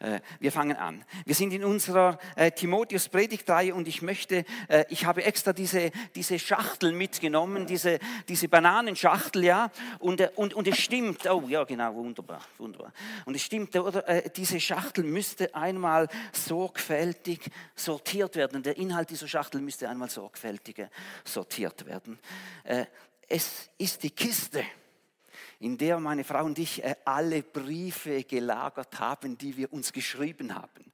Äh, wir fangen an. Wir sind in unserer äh, Timotheus-Predigtreihe und ich möchte, äh, ich habe extra diese, diese Schachtel mitgenommen, diese, diese Bananenschachtel, ja, und, und, und es stimmt, oh ja, genau, wunderbar, wunderbar. Und es stimmt, oder, diese Schachtel müsste einmal sorgfältig sortiert werden. Der Inhalt dieser Schachtel müsste einmal sorgfältig sortiert werden. Es ist die Kiste in der meine Frau und ich äh, alle Briefe gelagert haben, die wir uns geschrieben haben.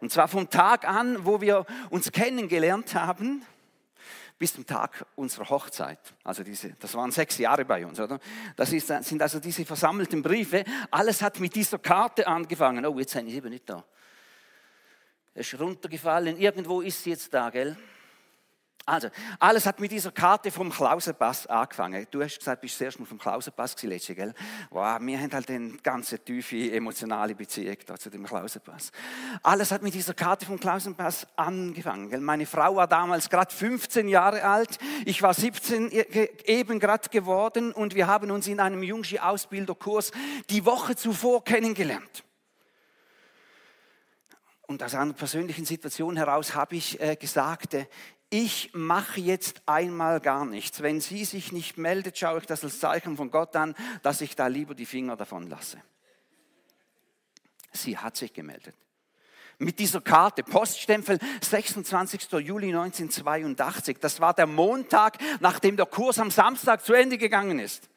Und zwar vom Tag an, wo wir uns kennengelernt haben, bis zum Tag unserer Hochzeit. Also diese, das waren sechs Jahre bei uns, oder? Das ist, sind also diese versammelten Briefe. Alles hat mit dieser Karte angefangen. Oh, jetzt sind ich eben nicht da. Es ist runtergefallen. Irgendwo ist sie jetzt da, gell? Also, alles hat mit dieser Karte vom Klausenpass angefangen. Du hast gesagt, du bist zuerst mal vom Klausenpass letztes, gell? Wow, wir haben halt eine ganz tiefe emotionale Beziehung da zu dem Klausenpass. Alles hat mit dieser Karte vom Klausenpass angefangen. Gell? Meine Frau war damals gerade 15 Jahre alt, ich war 17 eben gerade geworden und wir haben uns in einem Jungschi-Ausbilderkurs die Woche zuvor kennengelernt. Und aus einer persönlichen Situation heraus habe ich äh, gesagt, äh, ich mache jetzt einmal gar nichts. Wenn sie sich nicht meldet, schaue ich das als Zeichen von Gott an, dass ich da lieber die Finger davon lasse. Sie hat sich gemeldet. Mit dieser Karte, Poststempel 26. Juli 1982. Das war der Montag, nachdem der Kurs am Samstag zu Ende gegangen ist.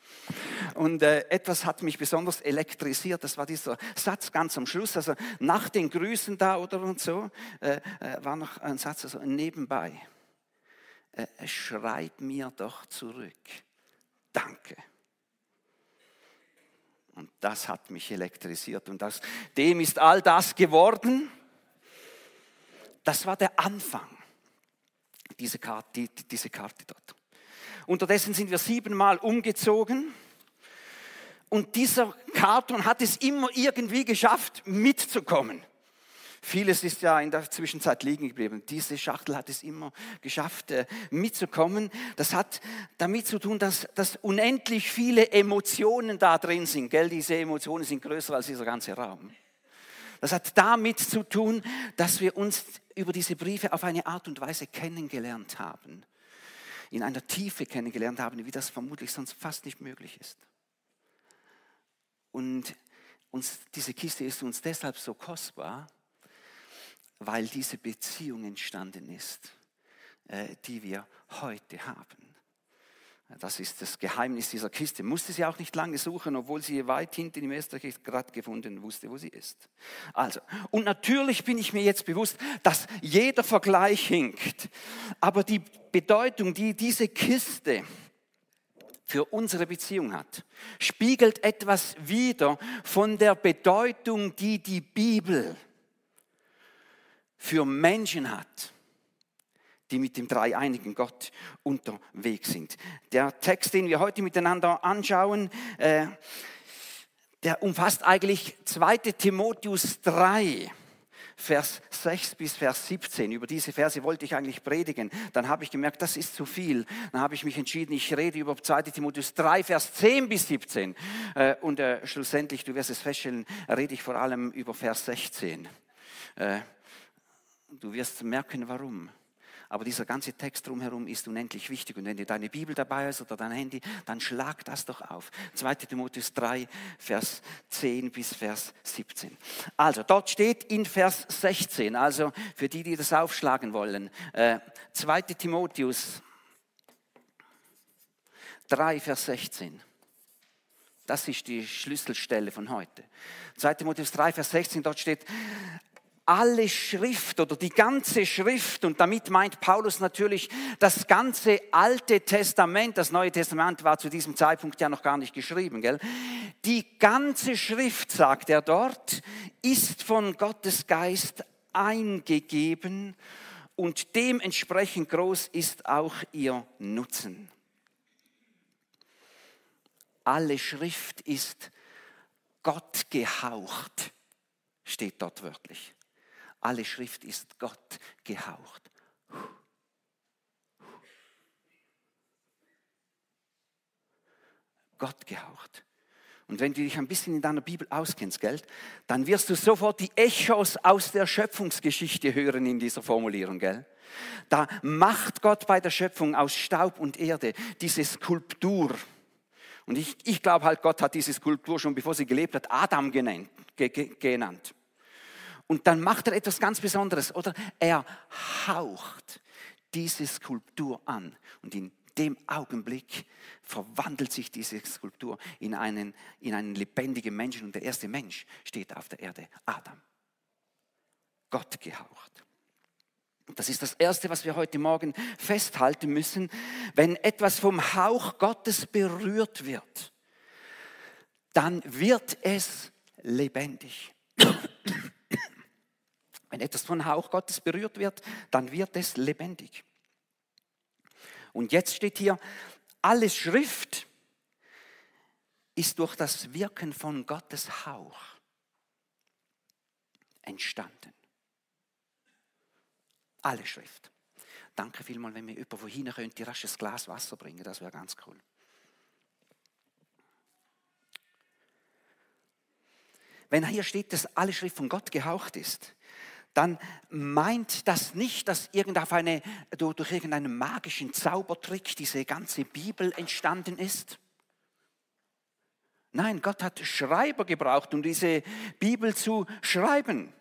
Und äh, etwas hat mich besonders elektrisiert. Das war dieser Satz ganz am Schluss. Also nach den Grüßen da oder und so äh, äh war noch ein Satz also nebenbei äh, schreib mir doch zurück. Danke. Und das hat mich elektrisiert und das, dem ist all das geworden. Das war der Anfang, diese Karte, die, diese Karte dort. Unterdessen sind wir siebenmal umgezogen und dieser Karton hat es immer irgendwie geschafft, mitzukommen. Vieles ist ja in der Zwischenzeit liegen geblieben. Diese Schachtel hat es immer geschafft, äh, mitzukommen. Das hat damit zu tun, dass, dass unendlich viele Emotionen da drin sind. Gell? Diese Emotionen sind größer als dieser ganze Raum. Das hat damit zu tun, dass wir uns über diese Briefe auf eine Art und Weise kennengelernt haben. In einer Tiefe kennengelernt haben, wie das vermutlich sonst fast nicht möglich ist. Und uns, diese Kiste ist uns deshalb so kostbar, weil diese Beziehung entstanden ist, äh, die wir heute haben. Das ist das Geheimnis dieser Kiste. Musste sie auch nicht lange suchen, obwohl sie weit hinten im Esterkirch gerade gefunden wusste, wo sie ist. Also, und natürlich bin ich mir jetzt bewusst, dass jeder Vergleich hinkt. Aber die Bedeutung, die diese Kiste für unsere Beziehung hat, spiegelt etwas wider von der Bedeutung, die die Bibel für Menschen hat, die mit dem dreieinigen Gott unterwegs sind. Der Text, den wir heute miteinander anschauen, äh, der umfasst eigentlich 2 Timotheus 3. Vers 6 bis Vers 17. Über diese Verse wollte ich eigentlich predigen. Dann habe ich gemerkt, das ist zu viel. Dann habe ich mich entschieden, ich rede über 2 Timotheus 3, Vers 10 bis 17. Äh, und äh, schlussendlich, du wirst es feststellen, rede ich vor allem über Vers 16. Du wirst merken, warum. Aber dieser ganze Text drumherum ist unendlich wichtig. Und wenn dir deine Bibel dabei ist oder dein Handy, dann schlag das doch auf. 2 Timotheus 3, Vers 10 bis Vers 17. Also, dort steht in Vers 16, also für die, die das aufschlagen wollen, äh, 2 Timotheus 3, Vers 16. Das ist die Schlüsselstelle von heute. 2 Timotheus 3, Vers 16, dort steht, alle Schrift oder die ganze Schrift, und damit meint Paulus natürlich das ganze Alte Testament, das Neue Testament war zu diesem Zeitpunkt ja noch gar nicht geschrieben, gell? Die ganze Schrift, sagt er dort, ist von Gottes Geist eingegeben und dementsprechend groß ist auch ihr Nutzen. Alle Schrift ist Gott gehaucht, steht dort wörtlich. Alle Schrift ist Gott gehaucht. Gott gehaucht. Und wenn du dich ein bisschen in deiner Bibel auskennst, gell, dann wirst du sofort die Echos aus der Schöpfungsgeschichte hören in dieser Formulierung, gell? Da macht Gott bei der Schöpfung aus Staub und Erde diese Skulptur. Und ich, ich glaube halt, Gott hat diese Skulptur schon bevor sie gelebt hat, Adam genannt, ge, ge, genannt. Und dann macht er etwas ganz Besonderes, oder? Er haucht diese Skulptur an. Und in dem Augenblick verwandelt sich diese Skulptur in einen, in einen lebendigen Menschen. Und der erste Mensch steht auf der Erde, Adam. Gott gehaucht. Das ist das Erste, was wir heute Morgen festhalten müssen. Wenn etwas vom Hauch Gottes berührt wird, dann wird es lebendig. Wenn etwas vom Hauch Gottes berührt wird, dann wird es lebendig. Und jetzt steht hier, alle Schrift ist durch das Wirken von Gottes Hauch entstanden. Alle Schrift. Danke vielmals, wenn mir jemand wohin könnte, rasch ein Glas Wasser bringen, das wäre ganz cool. Wenn hier steht, dass alle Schrift von Gott gehaucht ist, dann meint das nicht, dass eine, durch irgendeinen magischen Zaubertrick diese ganze Bibel entstanden ist. Nein, Gott hat Schreiber gebraucht, um diese Bibel zu schreiben.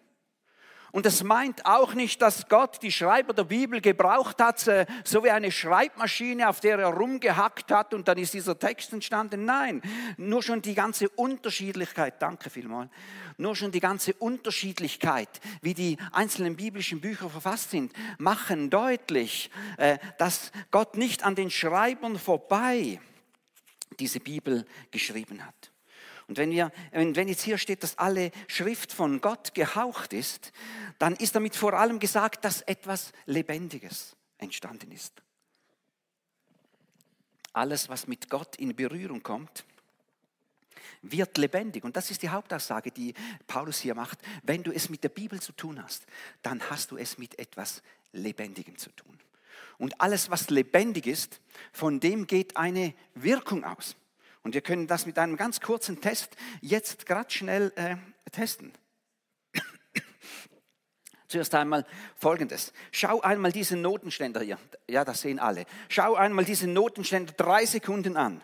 Und es meint auch nicht, dass Gott die Schreiber der Bibel gebraucht hat, äh, so wie eine Schreibmaschine, auf der er rumgehackt hat und dann ist dieser Text entstanden. Nein, nur schon die ganze Unterschiedlichkeit, danke vielmals, nur schon die ganze Unterschiedlichkeit, wie die einzelnen biblischen Bücher verfasst sind, machen deutlich, äh, dass Gott nicht an den Schreibern vorbei diese Bibel geschrieben hat. Und wenn, wir, wenn jetzt hier steht, dass alle Schrift von Gott gehaucht ist, dann ist damit vor allem gesagt, dass etwas Lebendiges entstanden ist. Alles, was mit Gott in Berührung kommt, wird lebendig. Und das ist die Hauptaussage, die Paulus hier macht. Wenn du es mit der Bibel zu tun hast, dann hast du es mit etwas Lebendigem zu tun. Und alles, was lebendig ist, von dem geht eine Wirkung aus. Und wir können das mit einem ganz kurzen Test jetzt gerade schnell äh, testen. Zuerst einmal Folgendes. Schau einmal diesen Notenständer hier. Ja, das sehen alle. Schau einmal diesen Notenständer drei Sekunden an.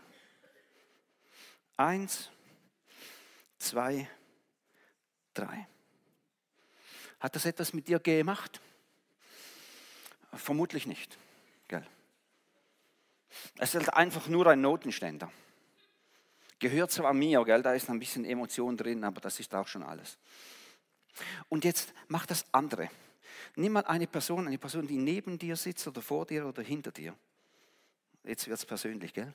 Eins, zwei, drei. Hat das etwas mit dir gemacht? Vermutlich nicht. Gell? Es ist einfach nur ein Notenständer. Gehört zwar mir, gell, da ist ein bisschen Emotion drin, aber das ist auch schon alles. Und jetzt mach das andere. Nimm mal eine Person, eine Person, die neben dir sitzt oder vor dir oder hinter dir. Jetzt wird es persönlich, gell?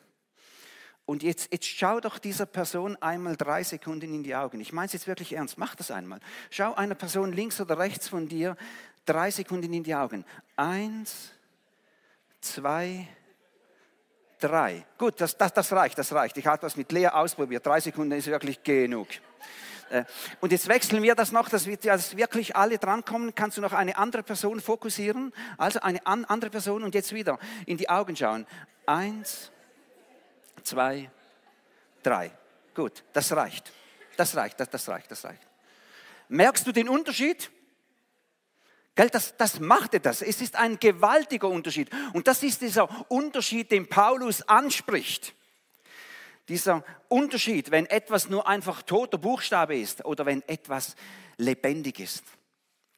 Und jetzt, jetzt schau doch dieser Person einmal drei Sekunden in die Augen. Ich meine es jetzt wirklich ernst. Mach das einmal. Schau einer Person links oder rechts von dir drei Sekunden in die Augen. Eins, zwei, drei. Gut, das, das, das reicht, das reicht. Ich habe das mit Lea ausprobiert. Drei Sekunden ist wirklich genug. Äh, und jetzt wechseln wir das noch, dass, wir, dass wirklich alle drankommen. Kannst du noch eine andere Person fokussieren? Also eine andere Person und jetzt wieder in die Augen schauen. Eins, zwei, drei. Gut, das reicht. Das reicht, das, das reicht, das reicht. Merkst du den Unterschied? Gell, das, das machte das. Es ist ein gewaltiger Unterschied. Und das ist dieser Unterschied, den Paulus anspricht. Dieser Unterschied, wenn etwas nur einfach toter Buchstabe ist oder wenn etwas lebendig ist.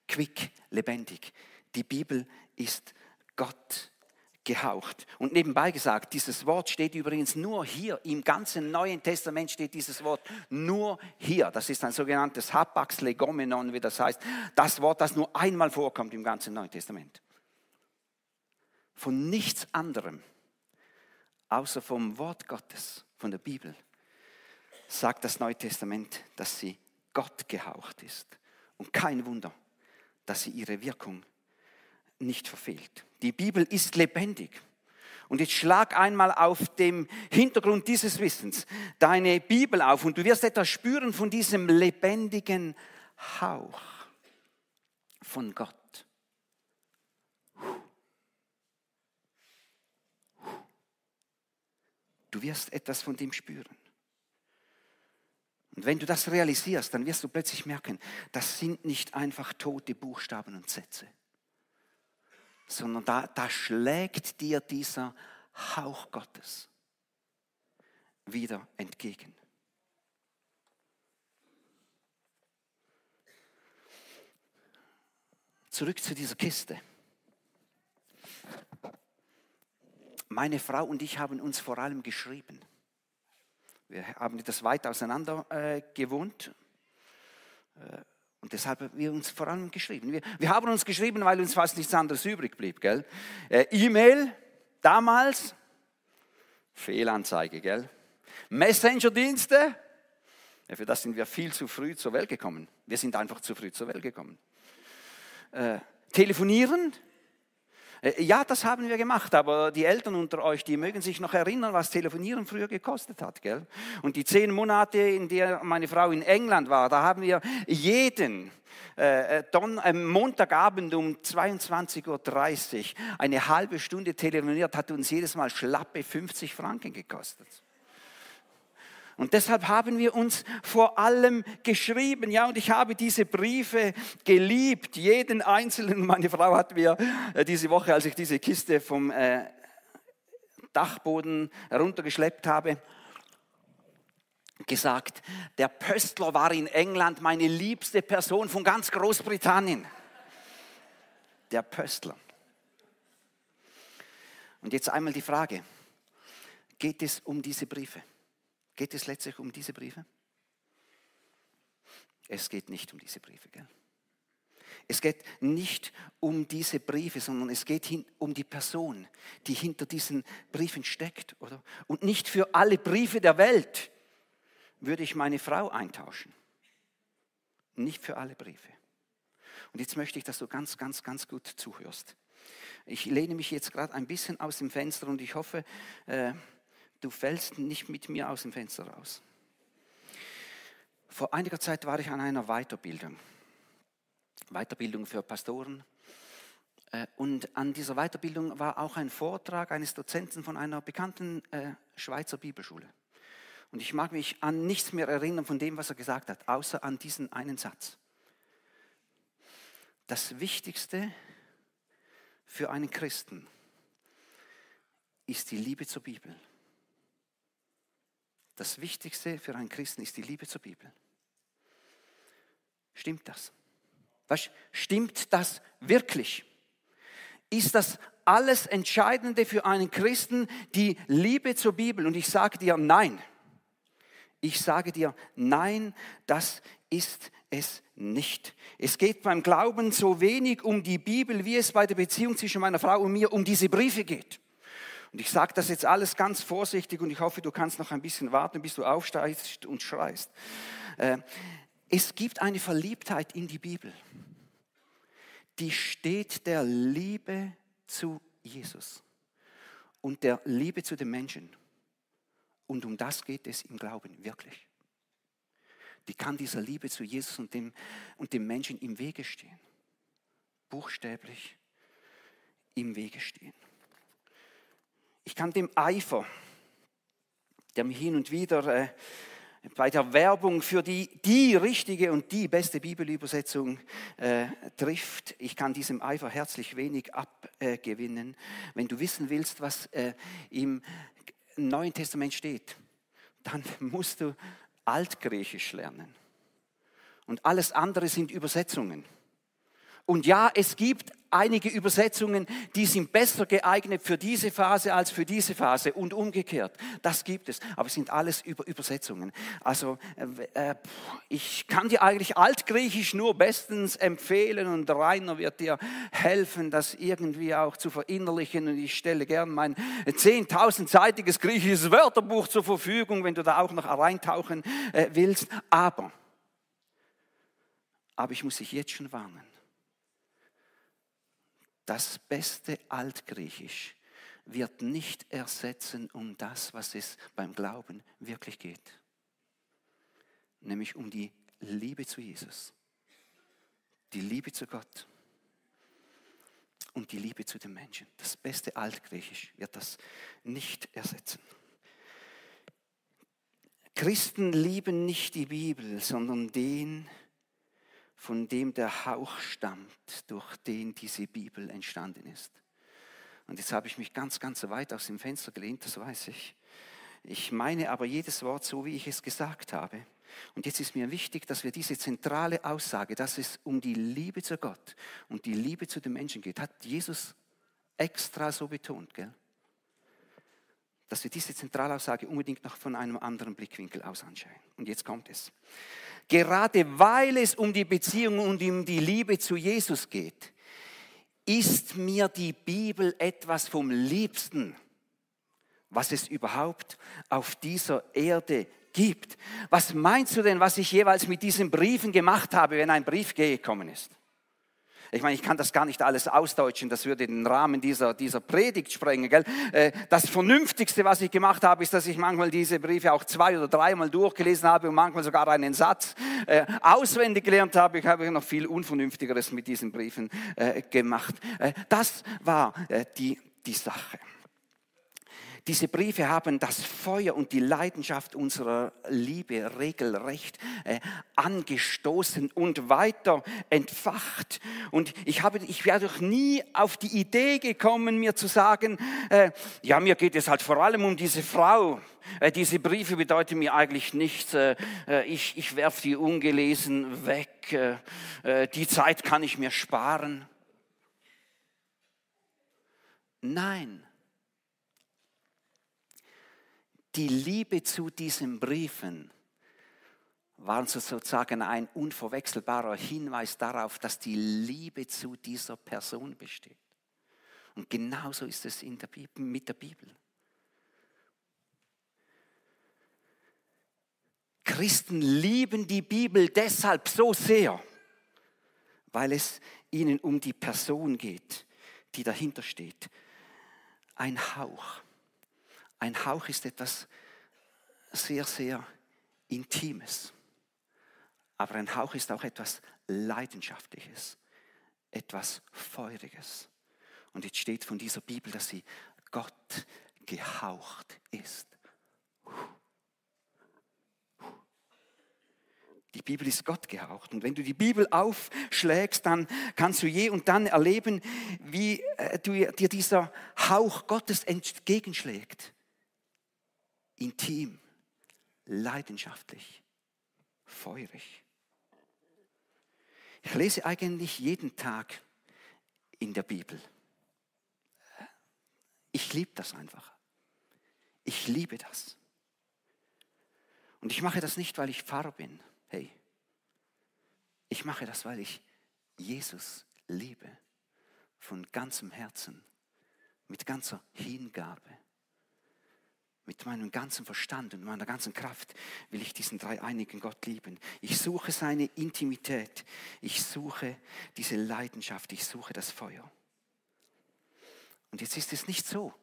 Quick, lebendig. Die Bibel ist Gott gehaucht. Und nebenbei gesagt, dieses Wort steht übrigens nur hier, im ganzen Neuen Testament steht dieses Wort nur hier. Das ist ein sogenanntes Hapax legomenon, wie das heißt. Das Wort, das nur einmal vorkommt im ganzen Neuen Testament. Von nichts anderem, außer vom Wort Gottes, von der Bibel, sagt das Neue Testament, dass sie Gott gehaucht ist. Und kein Wunder, dass sie ihre Wirkung nicht verfehlt. Die Bibel ist lebendig. Und jetzt schlag einmal auf dem Hintergrund dieses Wissens deine Bibel auf und du wirst etwas spüren von diesem lebendigen Hauch von Gott. Du wirst etwas von dem spüren. Und wenn du das realisierst, dann wirst du plötzlich merken, das sind nicht einfach tote Buchstaben und Sätze, sondern da, da schlägt dir dieser Hauch Gottes wieder entgegen. Zurück zu dieser Kiste. Meine Frau und ich haben uns vor allem geschrieben. Wir haben etwas weit auseinander äh, gewohnt. Äh, und deshalb haben wir uns vor allem geschrieben. Wir, wir, haben uns geschrieben, weil uns fast nichts anderes übrig blieb. Gell? Äh, E-Mail damals, Fehlanzeige. Gell? Messenger-Dienste, ja, für das sind wir viel zu früh zur Welt gekommen. Wir sind einfach zu früh zur Welt gekommen. Äh, telefonieren, ja, das haben wir gemacht, aber die Eltern unter euch, die mögen sich noch erinnern, was Telefonieren früher gekostet hat. Gell? Und die zehn Monate, in der meine Frau in England war, da haben wir jeden äh, äh Don, äh, Montagabend um 22.30 Uhr eine halbe Stunde telefoniert, hat uns jedes Mal schlappe 50 Franken gekostet. Und deshalb haben wir uns vor allem geschrieben, ja, und ich habe diese Briefe geliebt, jeden einzelnen. Meine Frau hat mir äh, diese Woche, als ich diese Kiste vom äh, Dachboden heruntergeschleppt habe, gesagt, der Pöstler war in England meine liebste Person von ganz Großbritannien. Der Pöstler. Und jetzt einmal die Frage, geht es um diese Briefe? Geht es letztlich um diese Briefe? Es geht nicht um diese Briefe. Gell? Es geht nicht um diese Briefe, sondern es geht um die Person, die hinter diesen Briefen steckt. Oder? Und nicht für alle Briefe der Welt würde ich meine Frau eintauschen. Nicht für alle Briefe. Und jetzt möchte ich, dass du ganz, ganz, ganz gut zuhörst. Ich lehne mich jetzt gerade ein bisschen aus dem Fenster und ich hoffe, äh, du fällst nicht mit mir aus dem Fenster raus. Vor einiger Zeit war ich an einer Weiterbildung, Weiterbildung für Pastoren. Äh, und an dieser Weiterbildung war auch ein Vortrag eines Dozenten von einer bekannten äh, Schweizer Bibelschule. Und ich mag mich an nichts mehr erinnern von dem, was er gesagt hat, außer an diesen einen Satz. Das Wichtigste für einen Christen ist die Liebe zur Bibel. Das Wichtigste für einen Christen ist die Liebe zur Bibel. Stimmt das? Was, stimmt das wirklich? Ist das alles Entscheidende für einen Christen die Liebe zur Bibel? Und ich sage dir nein. Ich sage dir nein, das ist es nicht. Es geht beim Glauben so wenig um die Bibel, wie es bei der Beziehung zwischen meiner Frau und mir um diese Briefe geht. Und ich sage das jetzt alles ganz vorsichtig und ich hoffe, du kannst noch ein bisschen warten, bis du aufsteigst und schreist. Äh, es gibt eine Verliebtheit in die Bibel, die steht der Liebe zu Jesus und der Liebe zu den Menschen. Und um das geht es im Glauben wirklich. Die kann dieser Liebe zu Jesus und dem, und dem Menschen im Wege stehen. Buchstäblich im Wege stehen. Ich kann dem Eifer, der mich hin und wieder äh, bei der Werbung für die, die richtige und die beste Bibelübersetzung äh, trifft, ich kann diesem Eifer herzlich wenig abgewinnen. Wenn du wissen willst, was äh, im Neuen Testament steht, dann musst du Altgriechisch lernen. Und alles andere sind Übersetzungen. Und ja, es gibt einige Übersetzungen, die sind besser geeignet für diese Phase als für diese Phase und umgekehrt. Das gibt es, aber es sind alles Über Übersetzungen. Also äh, äh ich kann dir eigentlich Altgriechisch nur bestens empfehlen und Rainer wird dir helfen, das irgendwie auch zu verinnerlichen. Und ich stelle gern mein 10.000-seitiges griechisches Wörterbuch zur Verfügung, wenn du da auch noch reintauchen äh, willst. Aber, aber ich muss dich jetzt schon warnen das beste Altgriechisch wird nicht ersetzen um das, was es beim Glauben wirklich geht. Nämlich um die Liebe zu Jesus, die Liebe zu Gott und die Liebe zu den Menschen. Das beste Altgriechisch wird das nicht ersetzen. Christen lieben nicht die Bibel, sondern den, von dem der Hauch stammt, durch den diese Bibel entstanden ist. Und jetzt habe ich mich ganz, ganz weit aus dem Fenster gelehnt, das weiß ich. Ich meine aber jedes Wort so, wie ich es gesagt habe. Und jetzt ist mir wichtig, dass wir diese zentrale Aussage, dass es um die Liebe zu Gott und die Liebe zu den Menschen geht, hat Jesus extra so betont, gell? dass wir diese Zentralaussage unbedingt noch von einem anderen Blickwinkel aus anschauen. Und jetzt kommt es. Gerade weil es um die Beziehung und um die Liebe zu Jesus geht, ist mir die Bibel etwas vom Liebsten, was es überhaupt auf dieser Erde gibt. Was meinst du denn, was ich jeweils mit diesen Briefen gemacht habe, wenn ein Brief gekommen ist? Ich meine, ich kann das gar nicht alles ausdeutschen, das würde den Rahmen dieser, dieser Predigt sprengen. Gell? Äh, das Vernünftigste, was ich gemacht habe, ist, dass ich manchmal diese Briefe auch zwei oder dreimal durchgelesen habe und manchmal sogar einen Satz äh, auswendig gelernt habe. Ich habe noch viel Unvernünftigeres mit diesen Briefen äh, gemacht. Das war die, die Sache. Diese Briefe haben das Feuer und die Leidenschaft unserer Liebe regelrecht äh, angestoßen und weiter entfacht. Und ich, habe, ich wäre doch nie auf die Idee gekommen, mir zu sagen, äh, ja, mir geht es halt vor allem um diese Frau. Äh, diese Briefe bedeuten mir eigentlich nichts. Äh, äh, ich ich werfe die ungelesen weg. Äh, die Zeit kann ich mir sparen. Nein die Liebe zu diesen Briefen waren sozusagen ein unverwechselbarer Hinweis darauf, dass die Liebe zu dieser Person besteht. Und genauso ist es der Bibel, mit der Bibel. Christen lieben die Bibel deshalb so sehr, weil es ihnen um die Person geht, die dahinter steht. Ein Hauch ein Hauch ist etwas sehr, sehr Intimes. Aber ein Hauch ist auch etwas Leidenschaftliches, etwas Feuriges. Und jetzt steht von dieser Bibel, dass sie Gott gehaucht ist. Die Bibel ist Gott gehaucht. Und wenn du die Bibel aufschlägst, dann kannst du je und dann erleben, wie äh, dir dieser Hauch Gottes entgegenschlägt intim, leidenschaftlich, feurig. Ich lese eigentlich jeden Tag in der Bibel. Ich liebe das einfach. Ich liebe das. Und ich mache das nicht, weil ich Pfarrer bin. Hey, ich mache das, weil ich Jesus liebe. Von ganzem Herzen, mit ganzer Hingabe. Mit meinem ganzen Verstand und meiner ganzen Kraft will ich diesen dreieinigen Gott lieben. Ich suche seine Intimität. Ich suche diese Leidenschaft. Ich suche das Feuer. Und jetzt ist es nicht so,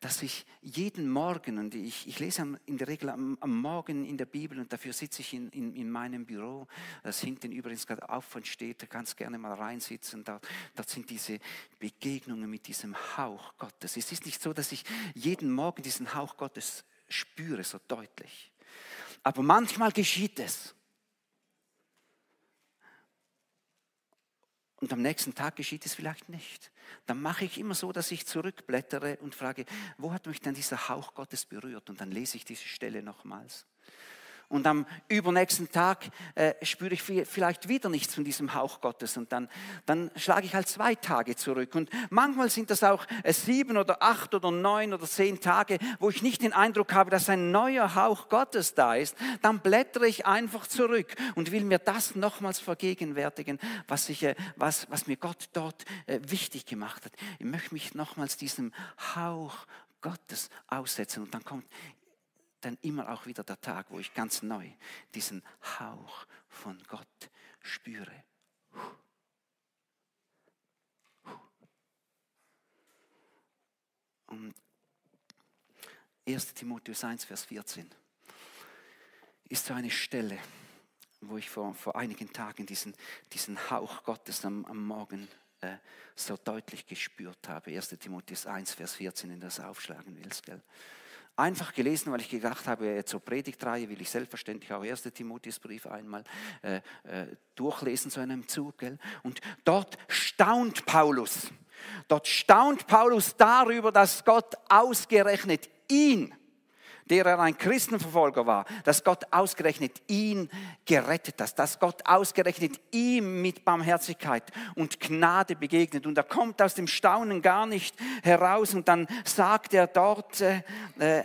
dass ich jeden Morgen, und ich, ich lese in der Regel am, am, Morgen in der Bibel und dafür sitze ich in, in, in meinem Büro, das hinten übrigens gerade auf und steht, da kannst gerne mal reinsitzen, dort sind diese Begegnungen mit diesem Hauch Gottes. Es ist nicht so, dass ich jeden Morgen diesen Hauch Gottes spüre, so deutlich. Aber manchmal geschieht es. Und am nächsten Tag geschieht es vielleicht nicht. Dann mache ich immer so, dass ich zurückblättere und frage, wo hat mich denn dieser Hauch Gottes berührt? Und dann lese ich diese Stelle nochmals und am übernächsten Tag äh, spüre ich vielleicht wieder nichts von diesem Hauch Gottes und dann, dann schlage ich halt zwei Tage zurück. Und manchmal sind das auch äh, sieben oder acht oder neun oder zehn Tage, wo ich nicht den Eindruck habe, dass ein neuer Hauch Gottes da ist. Dann blättere ich einfach zurück und will mir das nochmals vergegenwärtigen, was, ich, äh, was, was mir Gott dort äh, wichtig gemacht hat. Ich möchte mich nochmals diesem Hauch Gottes aussetzen und dann kommt dann immer auch wieder der Tag, wo ich ganz neu diesen Hauch von Gott spüre. Und 1 Timotheus 1, Vers 14 ist so eine Stelle, wo ich vor, vor einigen Tagen diesen, diesen Hauch Gottes am, am Morgen äh, so deutlich gespürt habe. 1 Timotheus 1, Vers 14, in das aufschlagen willst. Gell? Einfach gelesen, weil ich gedacht habe, zur Predigtreihe will ich selbstverständlich auch 1. Timotheusbrief einmal äh, äh, durchlesen zu einem Zug. Gell? Und dort staunt Paulus. Dort staunt Paulus darüber, dass Gott ausgerechnet ihn der er ein Christenverfolger war, dass Gott ausgerechnet ihn gerettet hat, dass Gott ausgerechnet ihm mit Barmherzigkeit und Gnade begegnet. Und er kommt aus dem Staunen gar nicht heraus und dann sagt er dort, äh, äh,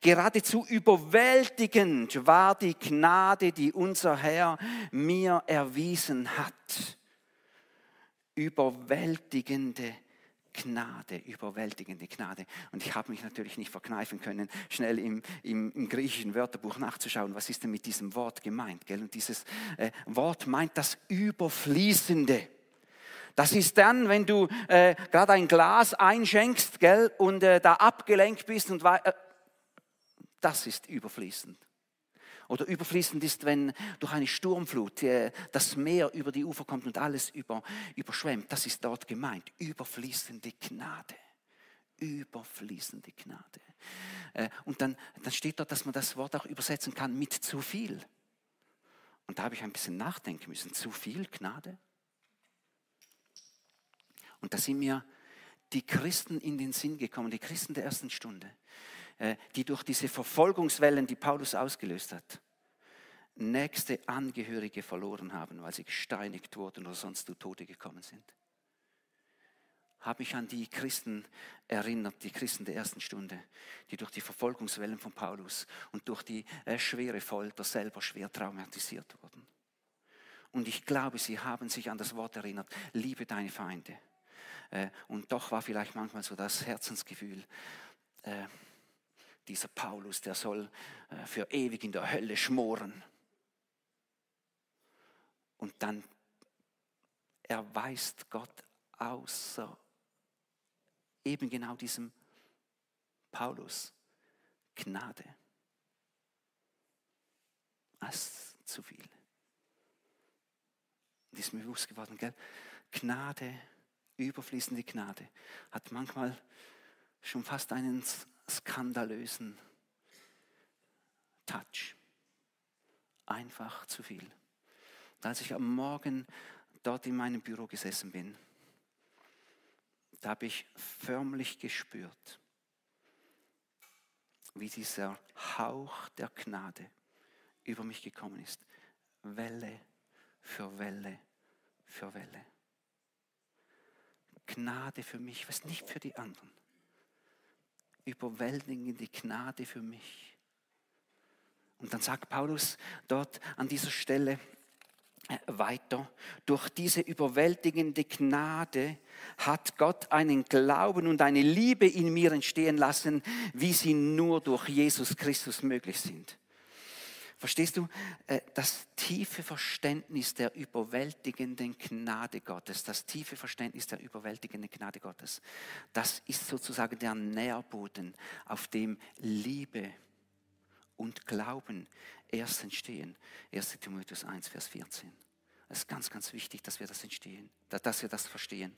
geradezu überwältigend war die Gnade, die unser Herr mir erwiesen hat. Überwältigende Gnade. Gnade, überwältigende Gnade. Und ich habe mich natürlich nicht verkneifen können, schnell im, im, im, griechischen Wörterbuch nachzuschauen, was ist denn mit diesem Wort gemeint. Gell? Und dieses äh, Wort meint das Überfließende. Das ist dann, wenn du äh, gerade ein Glas einschenkst gell, und äh, da abgelenkt bist und äh, das ist überfließend. Oder überfließend ist, wenn durch eine Sturmflut äh, das Meer über die Ufer kommt und alles über, überschwemmt. Das ist dort gemeint. Überfließende Gnade. Überfließende Gnade. Äh, und dann, dann steht dort, dass man das Wort auch übersetzen kann mit zu viel. Und da habe ich ein bisschen nachdenken müssen. Zu viel Gnade? Und da sind mir die Christen in den Sinn gekommen, die Christen der ersten Stunde. Äh, die durch diese Verfolgungswellen, die Paulus ausgelöst hat, nächste Angehörige verloren haben, weil sie gesteinigt wurden oder sonst zu Tode gekommen sind. Habe mich an die Christen erinnert, die Christen der ersten Stunde, die durch die Verfolgungswellen von Paulus und durch die äh, schwere Folter selber schwer traumatisiert wurden. Und ich glaube, sie haben sich an das Wort erinnert, liebe deine Feinde. Äh, und doch war vielleicht manchmal so das Herzensgefühl, dieser Paulus, der soll äh, für ewig in der Hölle schmoren. Und dann erweist Gott außer eben genau diesem Paulus Gnade. Das ist zu viel. Und ist mir bewusst geworden, gell? Gnade, überfließende Gnade, hat manchmal schon fast einen skandalösen Touch. Einfach zu viel. Und als ich am Morgen dort in meinem Büro gesessen bin, da habe ich förmlich gespürt, wie dieser Hauch der Gnade über mich gekommen ist. Welle für Welle für Welle. Gnade für mich, was nicht für die anderen überwältigende Gnade für mich. Und dann sagt Paulus dort an dieser Stelle äh, weiter, durch diese überwältigende Gnade hat Gott einen Glauben und eine Liebe in mir entstehen lassen, wie sie nur durch Jesus Christus möglich sind. Verstehst du, äh, das tiefe Verständnis der überwältigenden Gnade Gottes, das tiefe Verständnis der überwältigenden Gnade Gottes, das ist sozusagen der Nährboden, auf dem Liebe und Glauben erst entstehen. 1 Timotheus 1, Vers 14. Es ist ganz, ganz wichtig, dass wir das entstehen, dass wir das verstehen.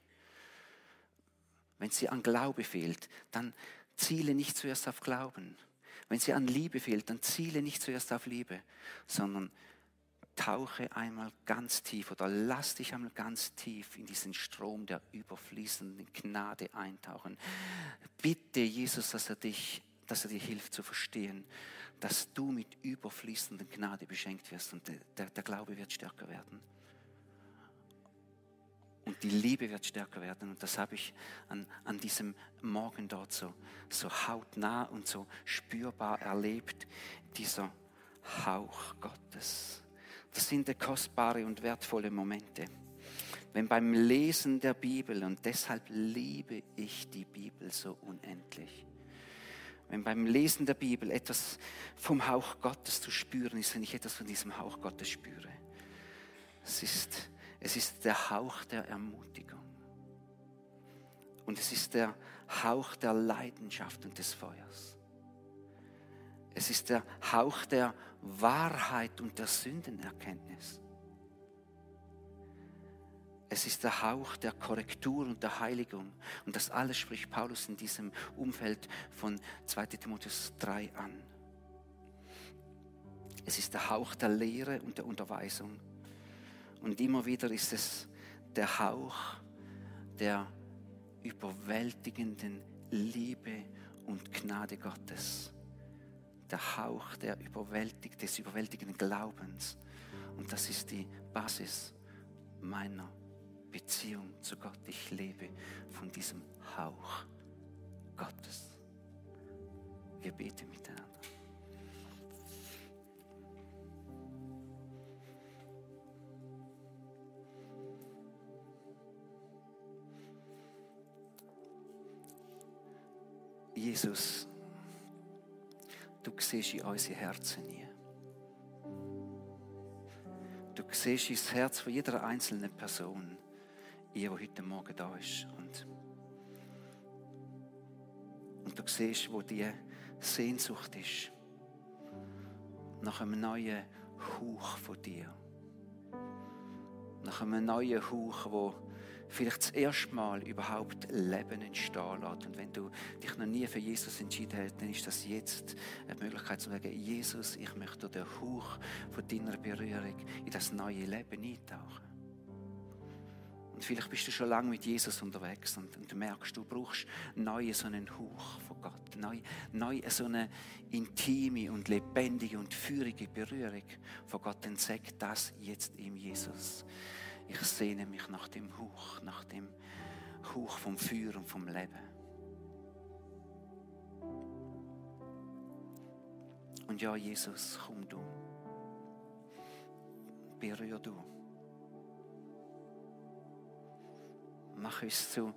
Wenn es dir an Glaube fehlt, dann ziele nicht zuerst auf Glauben wenn sie an Liebe fehlt, dann ziele nicht zuerst auf Liebe, sondern tauche einmal ganz tief oder lass dich einmal ganz tief in diesen Strom der überfließenden Gnade eintauchen. Bitte Jesus, dass er dich, dass er dir hilft zu verstehen, dass du mit überfließender Gnade beschenkt wirst und der, der Glaube wird stärker werden. Und die Liebe wird stärker werden. Und das habe ich an, an diesem Morgen dort so, so hautnah und so spürbar erlebt. Dieser Hauch Gottes. Das sind kostbare und wertvolle Momente. Wenn beim Lesen der Bibel, und deshalb liebe ich die Bibel so unendlich, wenn beim Lesen der Bibel etwas vom Hauch Gottes zu spüren ist, wenn ich etwas von diesem Hauch Gottes spüre, es ist es ist der Hauch der Ermutigung. Und es ist der Hauch der Leidenschaft und des Feuers. Es ist der Hauch der Wahrheit und der Sündenerkenntnis. Es ist der Hauch der Korrektur und der Heiligung. Und das alles spricht Paulus in diesem Umfeld von 2 Timotheus 3 an. Es ist der Hauch der Lehre und der Unterweisung. Und immer wieder ist es der Hauch der überwältigenden Liebe und Gnade Gottes. Der Hauch der überwältigt, des überwältigenden Glaubens. Und das ist die Basis meiner Beziehung zu Gott. Ich lebe von diesem Hauch Gottes. Wir beten miteinander. Jesus, du siehst in unsere Herzen nie. Du siehst ins Herz von jeder einzelnen Person, die heute Morgen da ist. Und, und du siehst, wo die Sehnsucht ist nach einem neuen Hauch von dir. Nach einem neuen Hauch, wo vielleicht das erste Mal überhaupt Leben entstehen lässt. Und wenn du dich noch nie für Jesus entschieden hast, dann ist das jetzt eine Möglichkeit zu sagen, Jesus, ich möchte den Hauch von deiner Berührung in das neue Leben eintauchen. Und vielleicht bist du schon lange mit Jesus unterwegs und, und merkst, du brauchst neu so einen Hauch von Gott, neu, neu so eine intime und lebendige und führige Berührung von Gott. Dann sag das jetzt ihm Jesus. Ich sehne mich nach dem Hauch, nach dem Hauch vom Feuer und vom Leben. Und ja, Jesus, komm du. Berühr du. Mach uns zu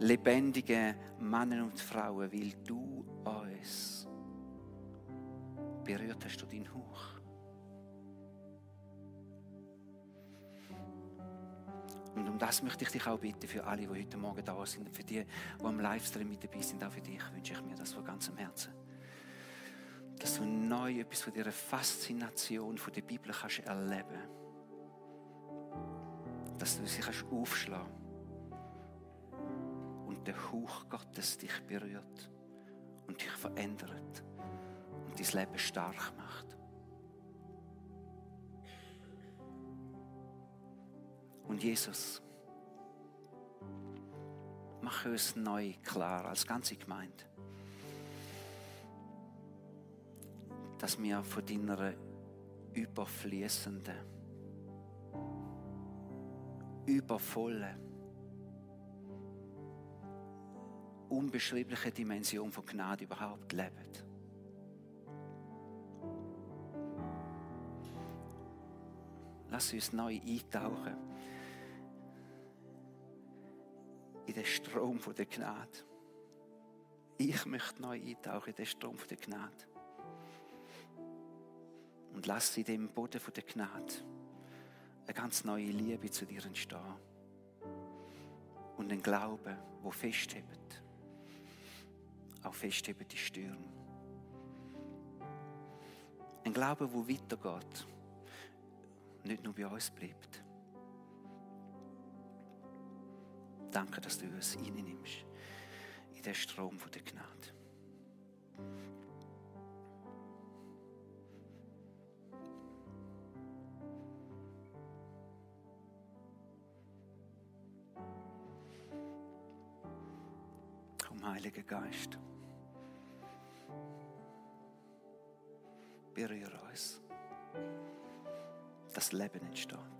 lebendigen Männern und Frauen, weil du uns berührt hast du deinen Hauch. Und um das möchte ich dich auch bitten für alle, die heute Morgen da sind für die, die am Livestream mit dabei sind, auch für dich wünsche ich mir das von ganzem Herzen. Dass du neu etwas von dieser Faszination von der Bibel kannst erleben. Dass du sie kannst aufschlagen und der Hauch Gottes dich berührt und dich verändert und dein Leben stark macht. Und Jesus, mache uns neu klar als ganze Gemeinde, dass wir von deiner überfließenden, übervollen, unbeschreiblichen Dimension von Gnade überhaupt leben. Lass uns neu eintauchen in den Strom der Gnade. Ich möchte neu eintauchen in den Strom der Gnade. Und lass in dem Boden der Gnade eine ganz neue Liebe zu dir entstehen. Und ein Glaube, wo festhebt. Auch festhebt die Stürme. Ein Glaube, wo weitergeht. Nicht nur bei uns bleibt. Danke, dass du uns reinnimmst in den Strom der Gnade. Komm, Heiliger Geist. Berühre uns. Das Leben entsteht.